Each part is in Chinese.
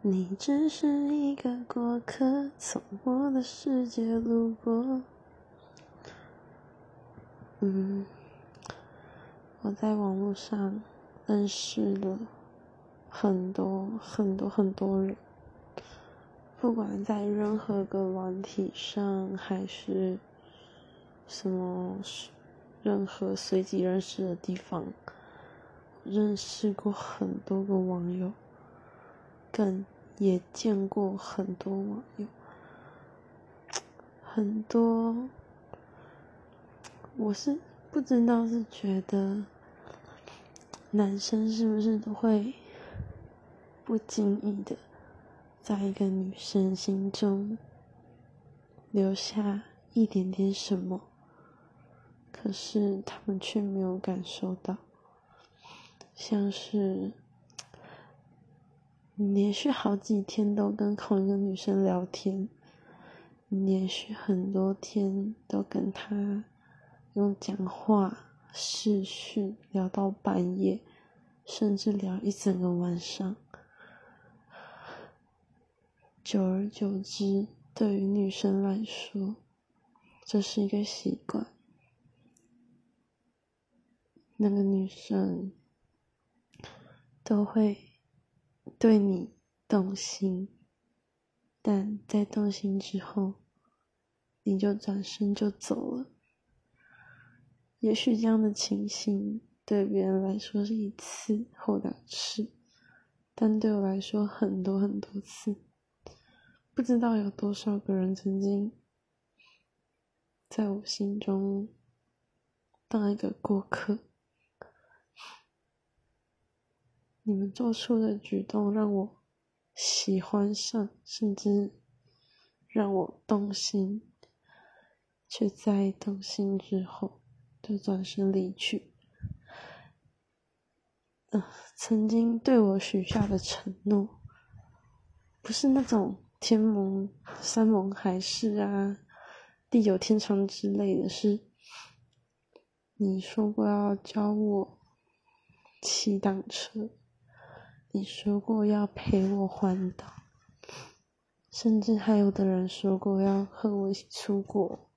你只是一个过客，从我的世界路过。嗯，我在网络上认识了很多很多很多人，不管在任何个软体上，还是什么任何随机认识的地方，认识过很多个网友。更也见过很多网友，很多，我是不知道是觉得男生是不是都会不经意的在一个女生心中留下一点点什么，可是他们却没有感受到，像是。连续好几天都跟同一个女生聊天，连续很多天都跟她用讲话、视讯聊到半夜，甚至聊一整个晚上。久而久之，对于女生来说，这是一个习惯。那个女生都会。对你动心，但在动心之后，你就转身就走了。也许这样的情形对别人来说是一次或两次，但对我来说很多很多次。不知道有多少个人曾经在我心中当一个过客。你们做出的举动让我喜欢上，甚至让我动心，却在动心之后就转身离去。呃，曾经对我许下的承诺，不是那种天盟、山盟海誓啊、地久天长之类的，是你说过要教我骑单车。你说过要陪我环岛，甚至还有的人说过要和我一起出国。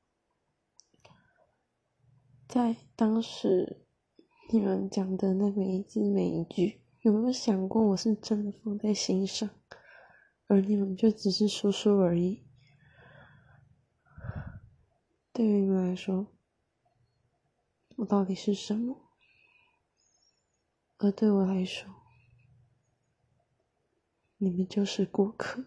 在当时你们讲的那每一字每一句，有没有想过我是真的放在心上，而你们就只是说说而已？对于你们来说，我到底是什么？而对我来说，你们就是过客。